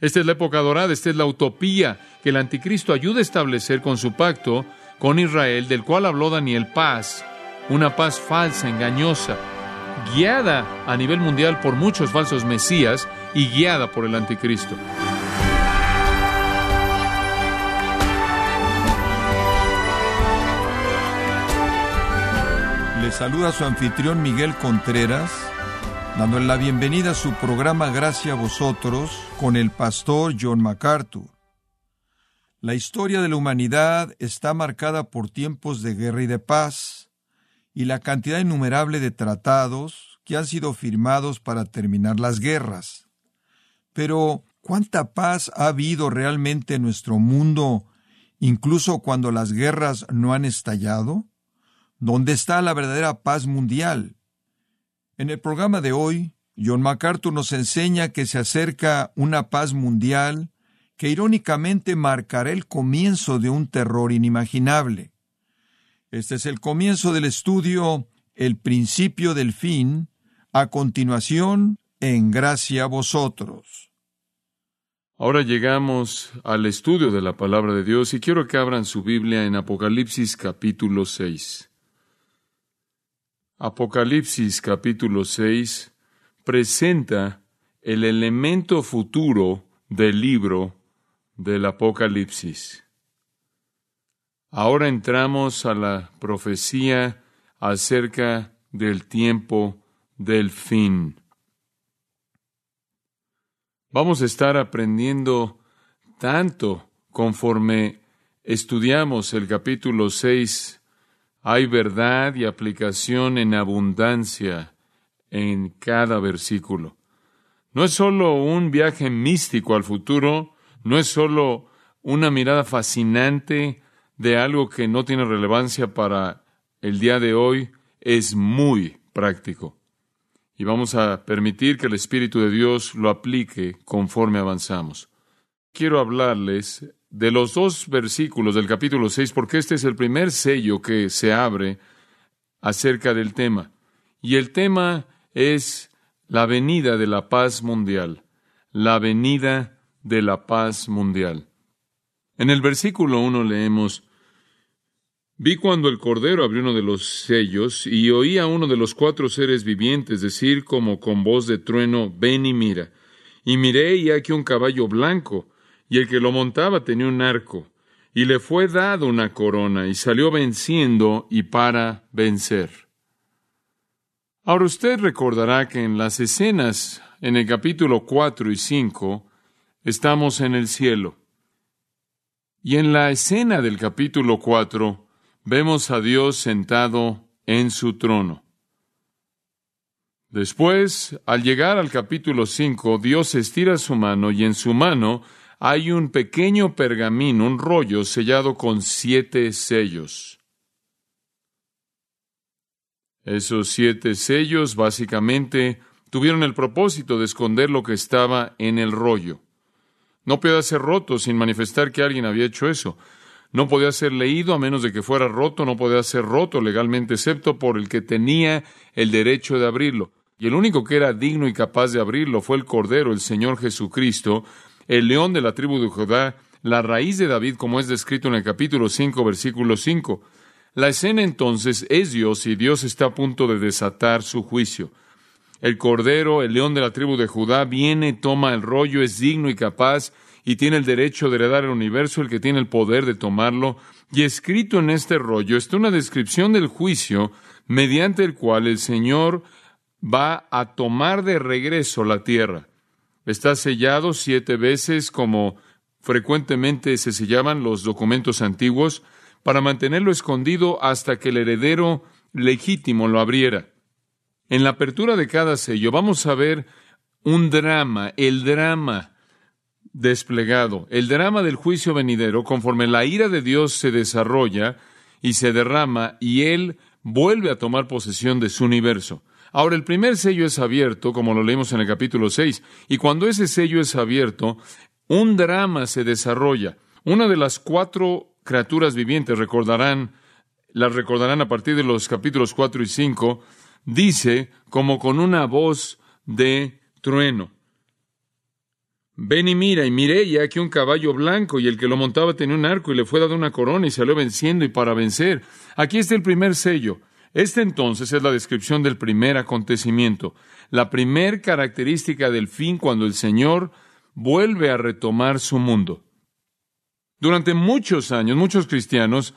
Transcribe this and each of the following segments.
Esta es la época dorada, esta es la utopía que el anticristo ayuda a establecer con su pacto con Israel, del cual habló Daniel paz, una paz falsa, engañosa, guiada a nivel mundial por muchos falsos mesías y guiada por el anticristo. Le saluda su anfitrión Miguel Contreras, dándole la bienvenida a su programa Gracia a vosotros con el pastor John MacArthur. La historia de la humanidad está marcada por tiempos de guerra y de paz, y la cantidad innumerable de tratados que han sido firmados para terminar las guerras. Pero, ¿cuánta paz ha habido realmente en nuestro mundo, incluso cuando las guerras no han estallado? ¿Dónde está la verdadera paz mundial? En el programa de hoy, John MacArthur nos enseña que se acerca una paz mundial que irónicamente marcará el comienzo de un terror inimaginable. Este es el comienzo del estudio El principio del fin, a continuación, en gracia a vosotros. Ahora llegamos al estudio de la palabra de Dios y quiero que abran su Biblia en Apocalipsis capítulo 6. Apocalipsis capítulo 6 presenta el elemento futuro del libro del Apocalipsis. Ahora entramos a la profecía acerca del tiempo del fin. Vamos a estar aprendiendo tanto conforme estudiamos el capítulo 6 hay verdad y aplicación en abundancia en cada versículo. No es solo un viaje místico al futuro, no es solo una mirada fascinante de algo que no tiene relevancia para el día de hoy, es muy práctico. Y vamos a permitir que el Espíritu de Dios lo aplique conforme avanzamos. Quiero hablarles de los dos versículos del capítulo 6, porque este es el primer sello que se abre acerca del tema. Y el tema es la venida de la paz mundial, la venida de la paz mundial. En el versículo 1 leemos, Vi cuando el Cordero abrió uno de los sellos y oí a uno de los cuatro seres vivientes decir como con voz de trueno, ven y mira. Y miré y aquí un caballo blanco y el que lo montaba tenía un arco, y le fue dado una corona, y salió venciendo y para vencer. Ahora usted recordará que en las escenas, en el capítulo 4 y 5, estamos en el cielo. Y en la escena del capítulo 4 vemos a Dios sentado en su trono. Después, al llegar al capítulo 5, Dios estira su mano y en su mano hay un pequeño pergamino, un rollo sellado con siete sellos. Esos siete sellos básicamente tuvieron el propósito de esconder lo que estaba en el rollo. No podía ser roto sin manifestar que alguien había hecho eso. No podía ser leído a menos de que fuera roto, no podía ser roto legalmente, excepto por el que tenía el derecho de abrirlo. Y el único que era digno y capaz de abrirlo fue el Cordero, el Señor Jesucristo, el león de la tribu de Judá, la raíz de David, como es descrito en el capítulo 5, versículo 5. La escena entonces es Dios y Dios está a punto de desatar su juicio. El Cordero, el león de la tribu de Judá, viene, toma el rollo, es digno y capaz y tiene el derecho de heredar el universo, el que tiene el poder de tomarlo. Y escrito en este rollo está una descripción del juicio mediante el cual el Señor va a tomar de regreso la tierra. Está sellado siete veces como frecuentemente se sellaban los documentos antiguos para mantenerlo escondido hasta que el heredero legítimo lo abriera. En la apertura de cada sello vamos a ver un drama, el drama desplegado, el drama del juicio venidero, conforme la ira de Dios se desarrolla y se derrama y Él vuelve a tomar posesión de su universo. Ahora, el primer sello es abierto, como lo leímos en el capítulo 6, y cuando ese sello es abierto, un drama se desarrolla. Una de las cuatro criaturas vivientes, recordarán, las recordarán a partir de los capítulos 4 y 5, dice como con una voz de trueno. Ven y mira, y miré ya que un caballo blanco, y el que lo montaba tenía un arco, y le fue dado una corona, y salió venciendo y para vencer. Aquí está el primer sello. Este entonces es la descripción del primer acontecimiento, la primer característica del fin cuando el Señor vuelve a retomar su mundo. Durante muchos años, muchos cristianos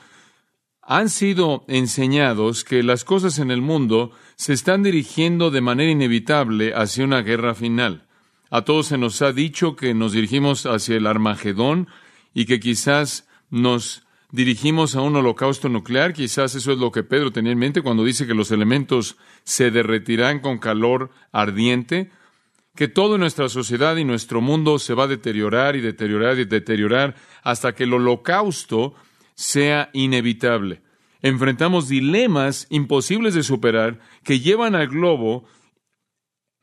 han sido enseñados que las cosas en el mundo se están dirigiendo de manera inevitable hacia una guerra final. A todos se nos ha dicho que nos dirigimos hacia el Armagedón y que quizás nos dirigimos a un holocausto nuclear. Quizás eso es lo que Pedro tenía en mente cuando dice que los elementos se derretirán con calor ardiente, que toda nuestra sociedad y nuestro mundo se va a deteriorar y deteriorar y deteriorar hasta que el holocausto sea inevitable. Enfrentamos dilemas imposibles de superar que llevan al globo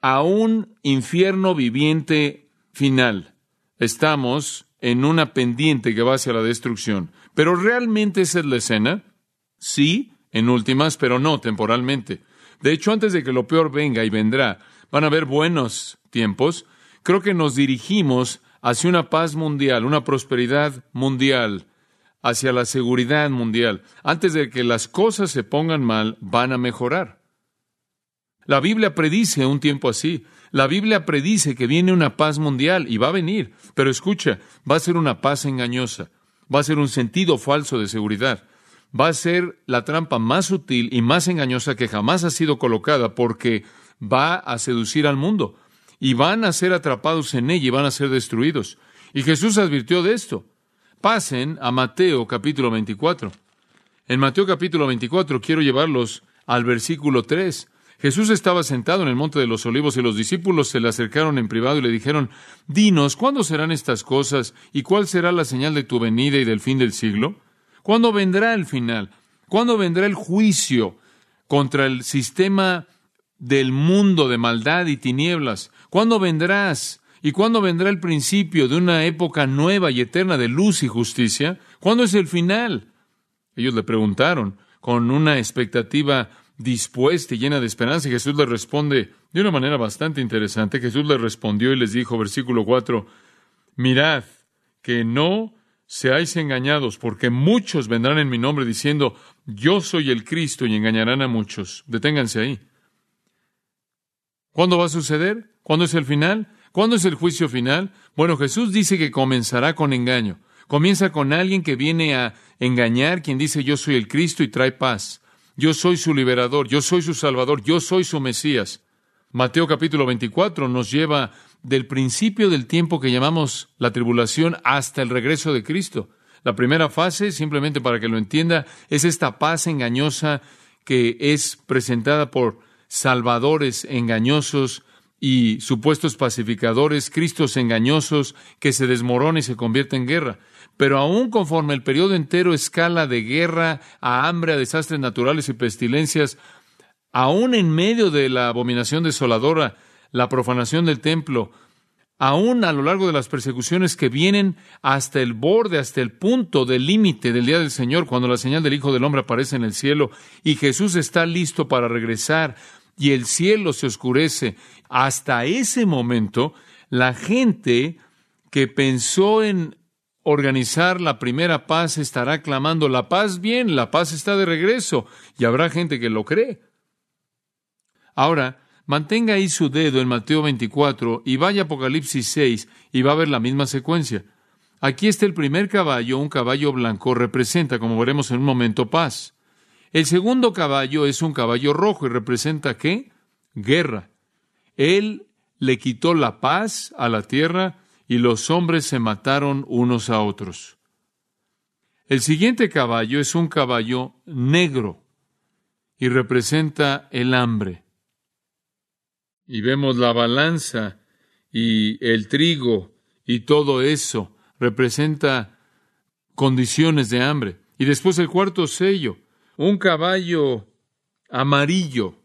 a un infierno viviente final. Estamos en una pendiente que va hacia la destrucción. Pero realmente esa es la escena. Sí, en últimas, pero no temporalmente. De hecho, antes de que lo peor venga y vendrá, van a haber buenos tiempos. Creo que nos dirigimos hacia una paz mundial, una prosperidad mundial, hacia la seguridad mundial. Antes de que las cosas se pongan mal, van a mejorar. La Biblia predice un tiempo así. La Biblia predice que viene una paz mundial y va a venir. Pero escucha, va a ser una paz engañosa. Va a ser un sentido falso de seguridad. Va a ser la trampa más sutil y más engañosa que jamás ha sido colocada porque va a seducir al mundo. Y van a ser atrapados en ella y van a ser destruidos. Y Jesús advirtió de esto. Pasen a Mateo capítulo 24. En Mateo capítulo 24 quiero llevarlos al versículo 3. Jesús estaba sentado en el monte de los olivos y los discípulos se le acercaron en privado y le dijeron, Dinos, ¿cuándo serán estas cosas y cuál será la señal de tu venida y del fin del siglo? ¿Cuándo vendrá el final? ¿Cuándo vendrá el juicio contra el sistema del mundo de maldad y tinieblas? ¿Cuándo vendrás? ¿Y cuándo vendrá el principio de una época nueva y eterna de luz y justicia? ¿Cuándo es el final? Ellos le preguntaron con una expectativa dispuesta y llena de esperanza. Y Jesús le responde de una manera bastante interesante. Jesús le respondió y les dijo, versículo 4, mirad que no seáis engañados, porque muchos vendrán en mi nombre diciendo, yo soy el Cristo y engañarán a muchos. Deténganse ahí. ¿Cuándo va a suceder? ¿Cuándo es el final? ¿Cuándo es el juicio final? Bueno, Jesús dice que comenzará con engaño. Comienza con alguien que viene a engañar, quien dice yo soy el Cristo y trae paz. Yo soy su liberador, yo soy su salvador, yo soy su Mesías. Mateo capítulo 24 nos lleva del principio del tiempo que llamamos la tribulación hasta el regreso de Cristo. La primera fase, simplemente para que lo entienda, es esta paz engañosa que es presentada por salvadores engañosos y supuestos pacificadores, cristos engañosos que se desmorona y se convierte en guerra. Pero aún conforme el periodo entero escala de guerra a hambre, a desastres naturales y pestilencias, aún en medio de la abominación desoladora, la profanación del templo, aún a lo largo de las persecuciones que vienen hasta el borde, hasta el punto del límite del día del Señor, cuando la señal del Hijo del Hombre aparece en el cielo y Jesús está listo para regresar y el cielo se oscurece, hasta ese momento la gente que pensó en organizar la primera paz estará clamando, la paz bien, la paz está de regreso, y habrá gente que lo cree. Ahora, mantenga ahí su dedo en Mateo 24 y vaya a Apocalipsis 6 y va a ver la misma secuencia. Aquí está el primer caballo, un caballo blanco, representa, como veremos en un momento, paz. El segundo caballo es un caballo rojo y representa qué? Guerra. Él le quitó la paz a la tierra y los hombres se mataron unos a otros. El siguiente caballo es un caballo negro y representa el hambre. Y vemos la balanza y el trigo y todo eso representa condiciones de hambre. Y después el cuarto sello, un caballo amarillo,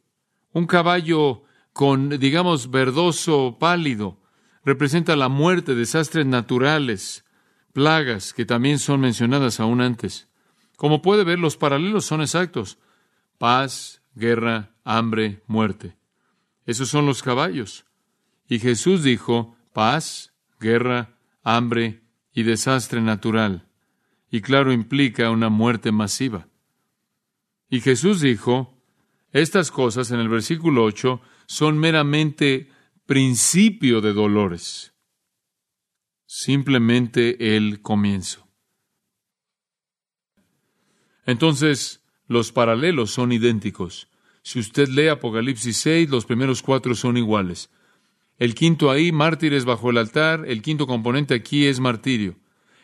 un caballo con, digamos, verdoso pálido, representa la muerte, desastres naturales, plagas que también son mencionadas aún antes. Como puede ver, los paralelos son exactos. Paz, guerra, hambre, muerte. Esos son los caballos. Y Jesús dijo, paz, guerra, hambre y desastre natural. Y claro, implica una muerte masiva. Y Jesús dijo, estas cosas en el versículo 8 son meramente principio de dolores, simplemente el comienzo. Entonces, los paralelos son idénticos. Si usted lee Apocalipsis 6, los primeros cuatro son iguales. El quinto ahí, mártires bajo el altar, el quinto componente aquí es martirio.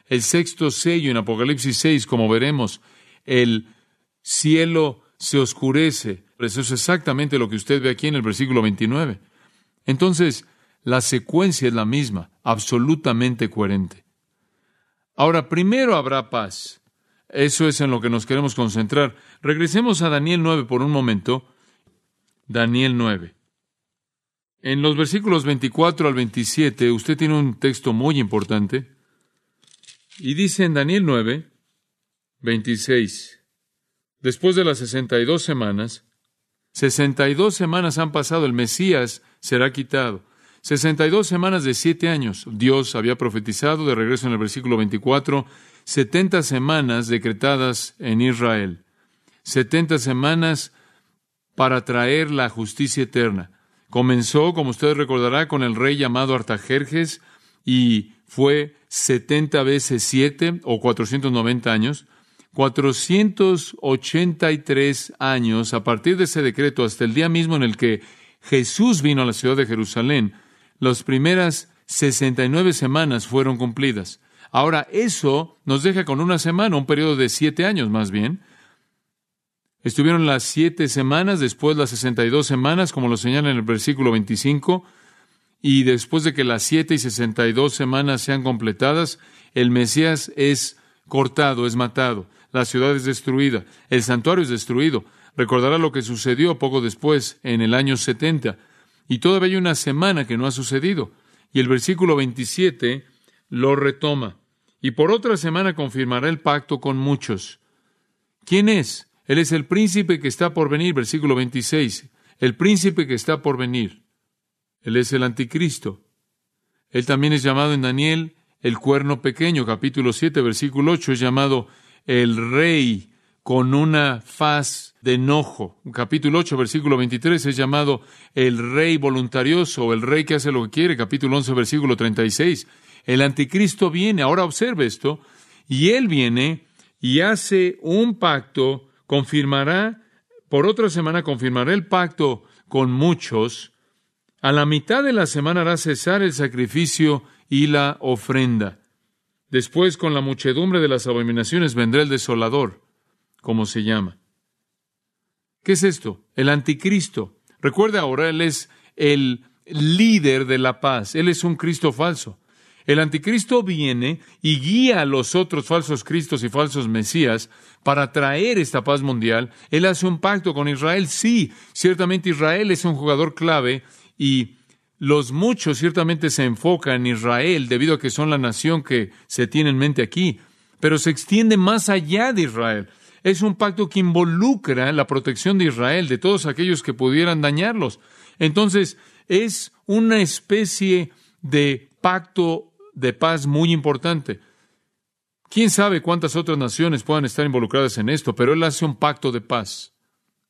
El sexto sello en Apocalipsis 6, como veremos, el cielo se oscurece. Eso es exactamente lo que usted ve aquí en el versículo 29. Entonces, la secuencia es la misma, absolutamente coherente. Ahora, primero habrá paz. Eso es en lo que nos queremos concentrar. Regresemos a Daniel 9 por un momento. Daniel 9. En los versículos 24 al 27, usted tiene un texto muy importante. Y dice en Daniel 9, 26, después de las 62 semanas, 62 semanas han pasado, el Mesías será quitado. 62 semanas de siete años. Dios había profetizado de regreso en el versículo 24 70 semanas decretadas en Israel, 70 semanas para traer la justicia eterna. Comenzó, como usted recordará, con el rey llamado Artajerjes y fue 70 veces 7 o 490 años. 483 años a partir de ese decreto hasta el día mismo en el que Jesús vino a la ciudad de Jerusalén, las primeras 69 semanas fueron cumplidas. Ahora, eso nos deja con una semana, un periodo de siete años más bien. Estuvieron las siete semanas, después las sesenta y dos semanas, como lo señala en el versículo 25, y después de que las siete y sesenta y dos semanas sean completadas, el Mesías es cortado, es matado, la ciudad es destruida, el santuario es destruido. Recordará lo que sucedió poco después, en el año 70, y todavía hay una semana que no ha sucedido. Y el versículo 27 lo retoma y por otra semana confirmará el pacto con muchos. ¿Quién es? Él es el príncipe que está por venir, versículo 26. El príncipe que está por venir. Él es el anticristo. Él también es llamado en Daniel el cuerno pequeño, capítulo 7, versículo 8, es llamado el rey con una faz de enojo. Capítulo 8, versículo 23 es llamado el rey voluntarioso, el rey que hace lo que quiere. Capítulo 11, versículo 36 el anticristo viene, ahora observe esto, y él viene y hace un pacto, confirmará, por otra semana confirmará el pacto con muchos, a la mitad de la semana hará cesar el sacrificio y la ofrenda. Después, con la muchedumbre de las abominaciones, vendrá el desolador, como se llama. ¿Qué es esto? El anticristo. Recuerde ahora, él es el líder de la paz. Él es un Cristo falso. El anticristo viene y guía a los otros falsos cristos y falsos mesías para traer esta paz mundial. Él hace un pacto con Israel. Sí, ciertamente Israel es un jugador clave y los muchos ciertamente se enfocan en Israel debido a que son la nación que se tiene en mente aquí, pero se extiende más allá de Israel. Es un pacto que involucra la protección de Israel, de todos aquellos que pudieran dañarlos. Entonces, es una especie de pacto de paz muy importante. Quién sabe cuántas otras naciones puedan estar involucradas en esto, pero Él hace un pacto de paz.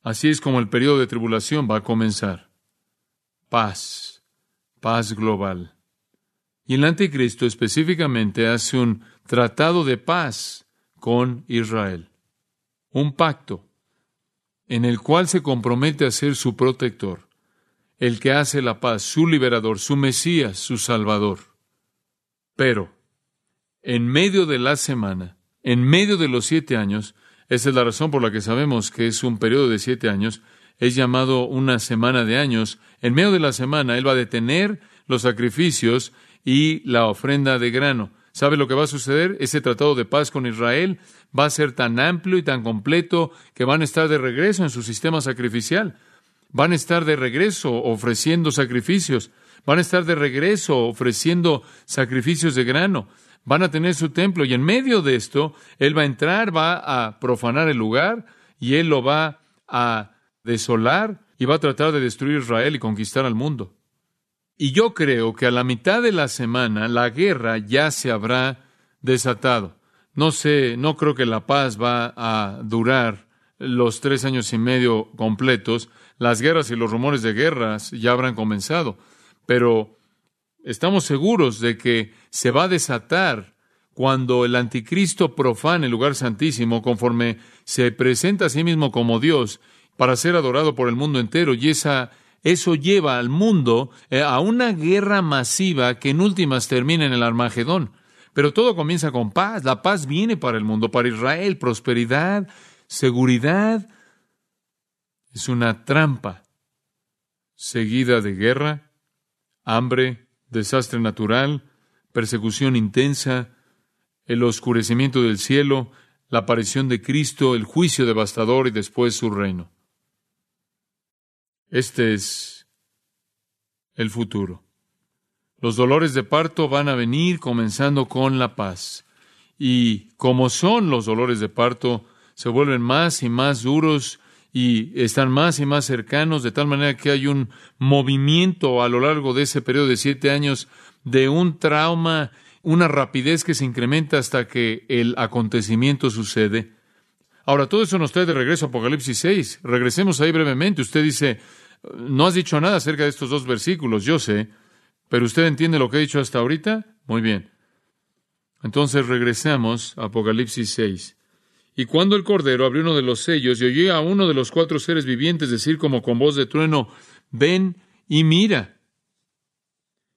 Así es como el periodo de tribulación va a comenzar. Paz, paz global. Y el anticristo específicamente hace un tratado de paz con Israel. Un pacto en el cual se compromete a ser su protector, el que hace la paz, su liberador, su Mesías, su Salvador. Pero, en medio de la semana, en medio de los siete años, esa es la razón por la que sabemos que es un periodo de siete años, es llamado una semana de años. En medio de la semana, Él va a detener los sacrificios y la ofrenda de grano. ¿Sabe lo que va a suceder? Ese tratado de paz con Israel va a ser tan amplio y tan completo que van a estar de regreso en su sistema sacrificial. Van a estar de regreso ofreciendo sacrificios. Van a estar de regreso ofreciendo sacrificios de grano. Van a tener su templo y en medio de esto, Él va a entrar, va a profanar el lugar y Él lo va a desolar y va a tratar de destruir Israel y conquistar al mundo. Y yo creo que a la mitad de la semana la guerra ya se habrá desatado. No sé, no creo que la paz va a durar los tres años y medio completos. Las guerras y los rumores de guerras ya habrán comenzado. Pero estamos seguros de que se va a desatar cuando el anticristo profane el lugar santísimo conforme se presenta a sí mismo como Dios para ser adorado por el mundo entero y esa eso lleva al mundo eh, a una guerra masiva que en últimas termina en el Armagedón. Pero todo comienza con paz. La paz viene para el mundo, para Israel, prosperidad, seguridad. Es una trampa seguida de guerra, hambre, desastre natural, persecución intensa, el oscurecimiento del cielo, la aparición de Cristo, el juicio devastador y después su reino. Este es el futuro. Los dolores de parto van a venir comenzando con la paz. Y como son los dolores de parto, se vuelven más y más duros y están más y más cercanos, de tal manera que hay un movimiento a lo largo de ese periodo de siete años de un trauma, una rapidez que se incrementa hasta que el acontecimiento sucede. Ahora, todo eso nos trae de regreso a Apocalipsis 6. Regresemos ahí brevemente. Usted dice, no has dicho nada acerca de estos dos versículos, yo sé, pero usted entiende lo que he dicho hasta ahorita. Muy bien. Entonces regresamos a Apocalipsis 6. Y cuando el Cordero abrió uno de los sellos y oí a uno de los cuatro seres vivientes decir como con voz de trueno, ven y mira.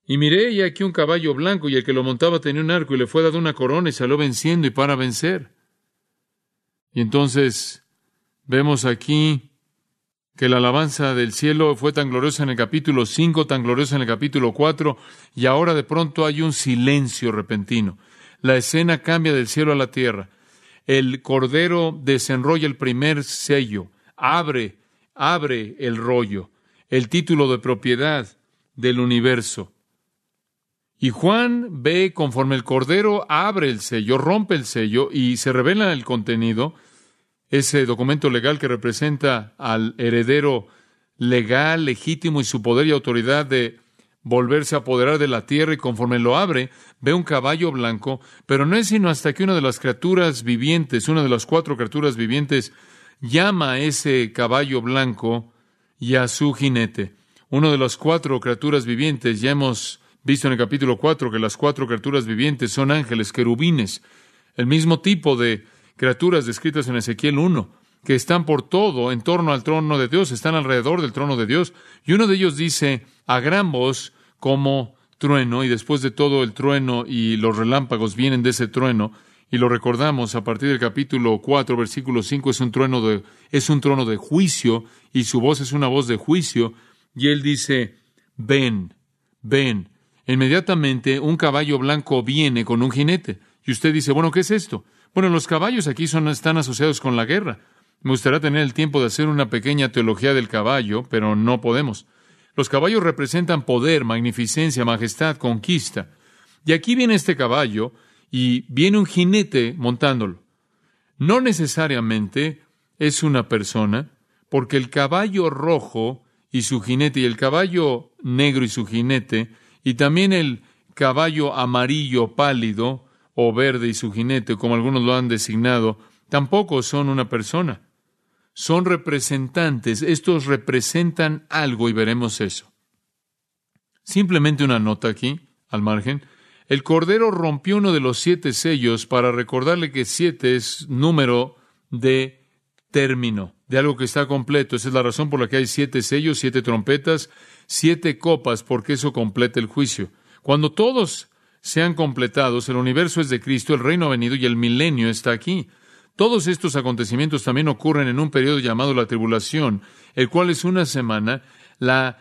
Y miré y aquí un caballo blanco y el que lo montaba tenía un arco y le fue dado una corona y salió venciendo y para vencer. Y entonces vemos aquí que la alabanza del cielo fue tan gloriosa en el capítulo 5, tan gloriosa en el capítulo 4, y ahora de pronto hay un silencio repentino. La escena cambia del cielo a la tierra. El cordero desenrolla el primer sello, abre, abre el rollo, el título de propiedad del universo. Y Juan ve conforme el cordero abre el sello, rompe el sello y se revela el contenido, ese documento legal que representa al heredero legal, legítimo y su poder y autoridad de volverse a apoderar de la tierra y conforme lo abre, ve un caballo blanco, pero no es sino hasta que una de las criaturas vivientes, una de las cuatro criaturas vivientes, llama a ese caballo blanco y a su jinete. Una de las cuatro criaturas vivientes, ya hemos visto en el capítulo 4 que las cuatro criaturas vivientes son ángeles, querubines, el mismo tipo de criaturas descritas en Ezequiel 1, que están por todo en torno al trono de Dios, están alrededor del trono de Dios. Y uno de ellos dice a gran voz como trueno, y después de todo el trueno y los relámpagos vienen de ese trueno, y lo recordamos a partir del capítulo 4, versículo 5, es un trueno de, es un trono de juicio, y su voz es una voz de juicio, y él dice, ven, ven. Inmediatamente un caballo blanco viene con un jinete. Y usted dice, bueno, ¿qué es esto? Bueno, los caballos aquí son, están asociados con la guerra. Me gustaría tener el tiempo de hacer una pequeña teología del caballo, pero no podemos. Los caballos representan poder, magnificencia, majestad, conquista. Y aquí viene este caballo y viene un jinete montándolo. No necesariamente es una persona, porque el caballo rojo y su jinete, y el caballo negro y su jinete, y también el caballo amarillo pálido, o verde y su jinete, como algunos lo han designado, tampoco son una persona. Son representantes. Estos representan algo y veremos eso. Simplemente una nota aquí, al margen. El Cordero rompió uno de los siete sellos para recordarle que siete es número de término, de algo que está completo. Esa es la razón por la que hay siete sellos, siete trompetas, siete copas, porque eso completa el juicio. Cuando todos sean completados, el universo es de Cristo, el reino ha venido y el milenio está aquí. Todos estos acontecimientos también ocurren en un periodo llamado la tribulación, el cual es una semana, la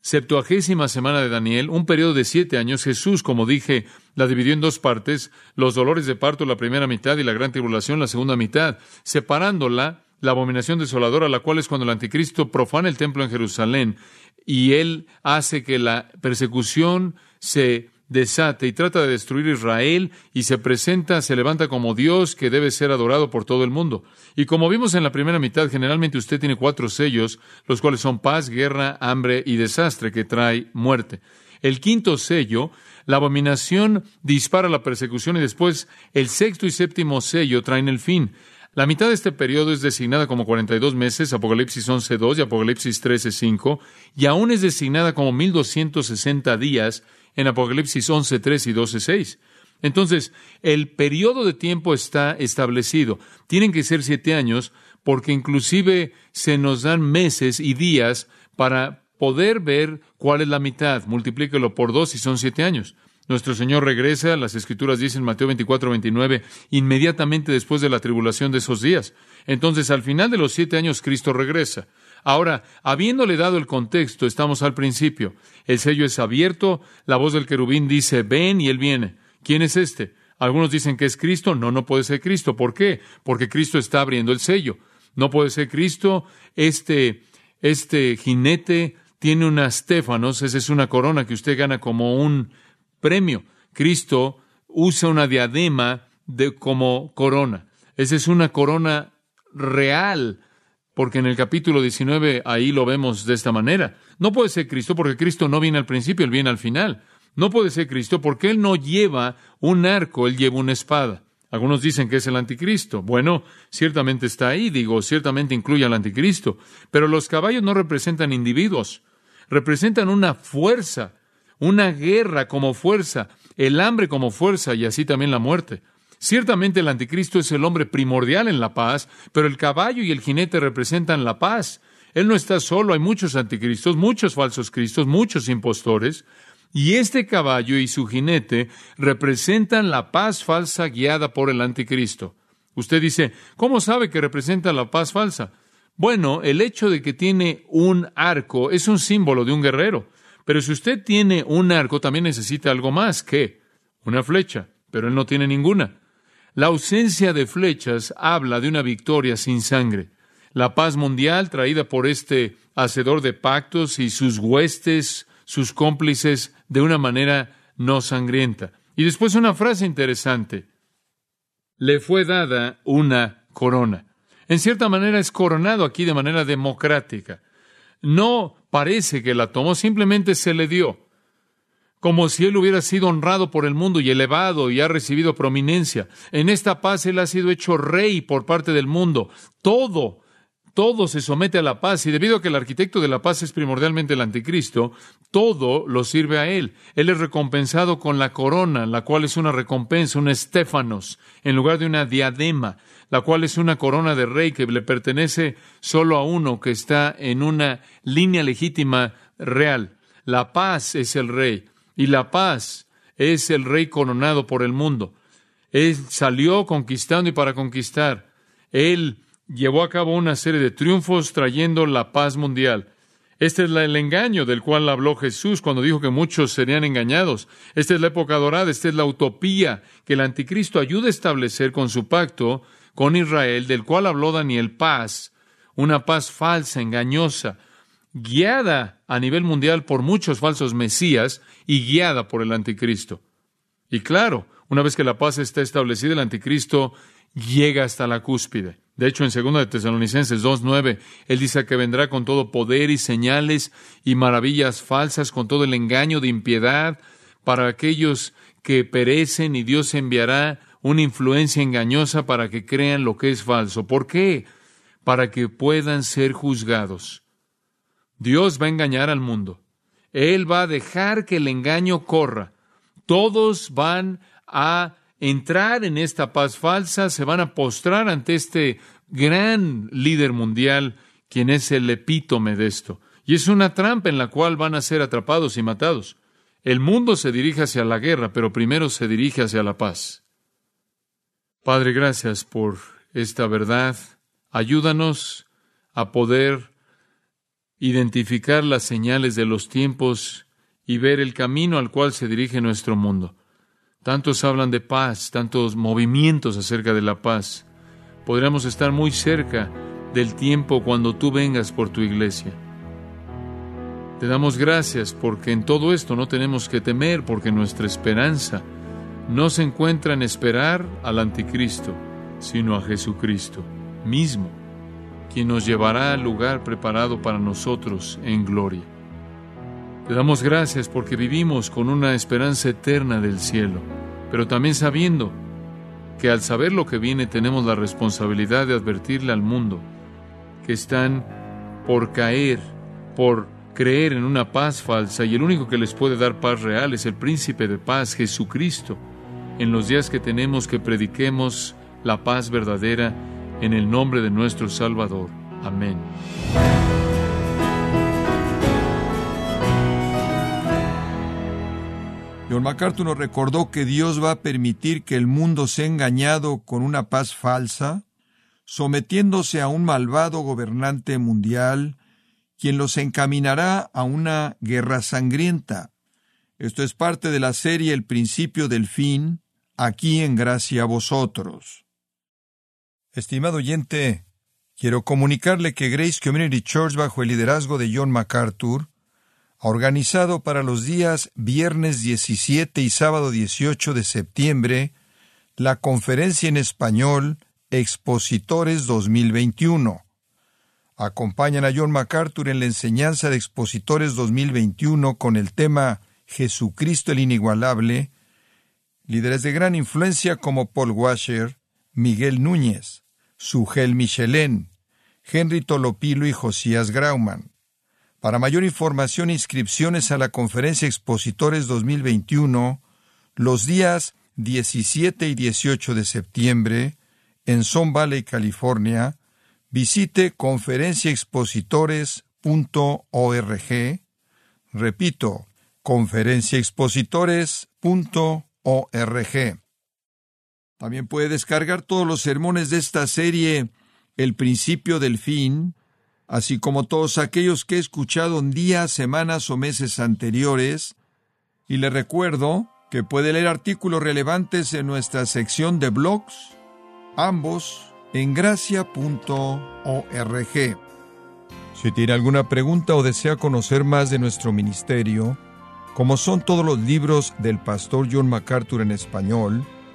septuagésima semana de Daniel, un periodo de siete años. Jesús, como dije, la dividió en dos partes, los dolores de parto la primera mitad y la gran tribulación la segunda mitad, separándola la abominación desoladora, la cual es cuando el anticristo profana el templo en Jerusalén y él hace que la persecución se desate y trata de destruir Israel y se presenta, se levanta como Dios que debe ser adorado por todo el mundo. Y como vimos en la primera mitad, generalmente usted tiene cuatro sellos, los cuales son paz, guerra, hambre y desastre que trae muerte. El quinto sello, la abominación dispara la persecución y después el sexto y séptimo sello traen el fin. La mitad de este periodo es designada como 42 meses, Apocalipsis 11.2 y Apocalipsis 13.5, y aún es designada como 1260 días en Apocalipsis 11.3 y 12.6. Entonces, el periodo de tiempo está establecido. Tienen que ser siete años, porque inclusive se nos dan meses y días para poder ver cuál es la mitad. Multiplíquelo por dos y son siete años. Nuestro Señor regresa, las Escrituras dicen Mateo 24, 29, inmediatamente después de la tribulación de esos días. Entonces, al final de los siete años, Cristo regresa. Ahora, habiéndole dado el contexto, estamos al principio. El sello es abierto, la voz del querubín dice, ven y él viene. ¿Quién es este? Algunos dicen que es Cristo. No, no puede ser Cristo. ¿Por qué? Porque Cristo está abriendo el sello. No puede ser Cristo. Este, este jinete tiene unas Stefanos, esa es una corona que usted gana como un premio. Cristo usa una diadema de, como corona. Esa es una corona real, porque en el capítulo 19 ahí lo vemos de esta manera. No puede ser Cristo porque Cristo no viene al principio, Él viene al final. No puede ser Cristo porque Él no lleva un arco, Él lleva una espada. Algunos dicen que es el anticristo. Bueno, ciertamente está ahí, digo, ciertamente incluye al anticristo. Pero los caballos no representan individuos, representan una fuerza una guerra como fuerza, el hambre como fuerza y así también la muerte. Ciertamente el anticristo es el hombre primordial en la paz, pero el caballo y el jinete representan la paz. Él no está solo, hay muchos anticristos, muchos falsos cristos, muchos impostores, y este caballo y su jinete representan la paz falsa guiada por el anticristo. Usted dice, ¿cómo sabe que representa la paz falsa? Bueno, el hecho de que tiene un arco es un símbolo de un guerrero. Pero si usted tiene un arco, también necesita algo más que una flecha, pero él no tiene ninguna. La ausencia de flechas habla de una victoria sin sangre. La paz mundial traída por este hacedor de pactos y sus huestes, sus cómplices, de una manera no sangrienta. Y después una frase interesante. Le fue dada una corona. En cierta manera es coronado aquí de manera democrática. No parece que la tomó, simplemente se le dio, como si él hubiera sido honrado por el mundo y elevado y ha recibido prominencia. En esta paz él ha sido hecho rey por parte del mundo. Todo, todo se somete a la paz y debido a que el arquitecto de la paz es primordialmente el anticristo, todo lo sirve a él. Él es recompensado con la corona, la cual es una recompensa, un estéfanos, en lugar de una diadema la cual es una corona de rey que le pertenece solo a uno que está en una línea legítima real. La paz es el rey y la paz es el rey coronado por el mundo. Él salió conquistando y para conquistar. Él llevó a cabo una serie de triunfos trayendo la paz mundial. Este es el engaño del cual habló Jesús cuando dijo que muchos serían engañados. Esta es la época dorada, esta es la utopía que el anticristo ayuda a establecer con su pacto con Israel, del cual habló Daniel, paz, una paz falsa, engañosa, guiada a nivel mundial por muchos falsos mesías y guiada por el anticristo. Y claro, una vez que la paz está establecida, el anticristo llega hasta la cúspide. De hecho, en 2 de Tesalonicenses 2.9, él dice que vendrá con todo poder y señales y maravillas falsas, con todo el engaño de impiedad para aquellos que perecen y Dios enviará una influencia engañosa para que crean lo que es falso. ¿Por qué? Para que puedan ser juzgados. Dios va a engañar al mundo. Él va a dejar que el engaño corra. Todos van a entrar en esta paz falsa, se van a postrar ante este gran líder mundial, quien es el epítome de esto. Y es una trampa en la cual van a ser atrapados y matados. El mundo se dirige hacia la guerra, pero primero se dirige hacia la paz. Padre, gracias por esta verdad. Ayúdanos a poder identificar las señales de los tiempos y ver el camino al cual se dirige nuestro mundo. Tantos hablan de paz, tantos movimientos acerca de la paz. Podríamos estar muy cerca del tiempo cuando tú vengas por tu iglesia. Te damos gracias porque en todo esto no tenemos que temer, porque nuestra esperanza no se encuentra en esperar al anticristo, sino a Jesucristo mismo, quien nos llevará al lugar preparado para nosotros en gloria. Te damos gracias porque vivimos con una esperanza eterna del cielo, pero también sabiendo que al saber lo que viene tenemos la responsabilidad de advertirle al mundo que están por caer, por creer en una paz falsa y el único que les puede dar paz real es el príncipe de paz, Jesucristo. En los días que tenemos que prediquemos la paz verdadera en el nombre de nuestro Salvador. Amén. John MacArthur nos recordó que Dios va a permitir que el mundo sea engañado con una paz falsa, sometiéndose a un malvado gobernante mundial, quien los encaminará a una guerra sangrienta. Esto es parte de la serie El principio del fin, aquí en gracia a vosotros. Estimado oyente, quiero comunicarle que Grace Community Church, bajo el liderazgo de John MacArthur, ha organizado para los días viernes 17 y sábado 18 de septiembre la conferencia en español Expositores 2021. Acompañan a John MacArthur en la enseñanza de Expositores 2021 con el tema Jesucristo el Inigualable, líderes de gran influencia como Paul Washer, Miguel Núñez, Sugel Michelén, Henry Tolopilo y Josías Grauman. Para mayor información e inscripciones a la Conferencia Expositores 2021, los días 17 y 18 de septiembre, en Son Valley, California, visite conferenciaexpositores.org. Repito, conferenciaexpositores.org. También puede descargar todos los sermones de esta serie El principio del fin, así como todos aquellos que he escuchado en días, semanas o meses anteriores, y le recuerdo que puede leer artículos relevantes en nuestra sección de blogs, ambos en gracia.org. Si tiene alguna pregunta o desea conocer más de nuestro ministerio, como son todos los libros del pastor John MacArthur en español,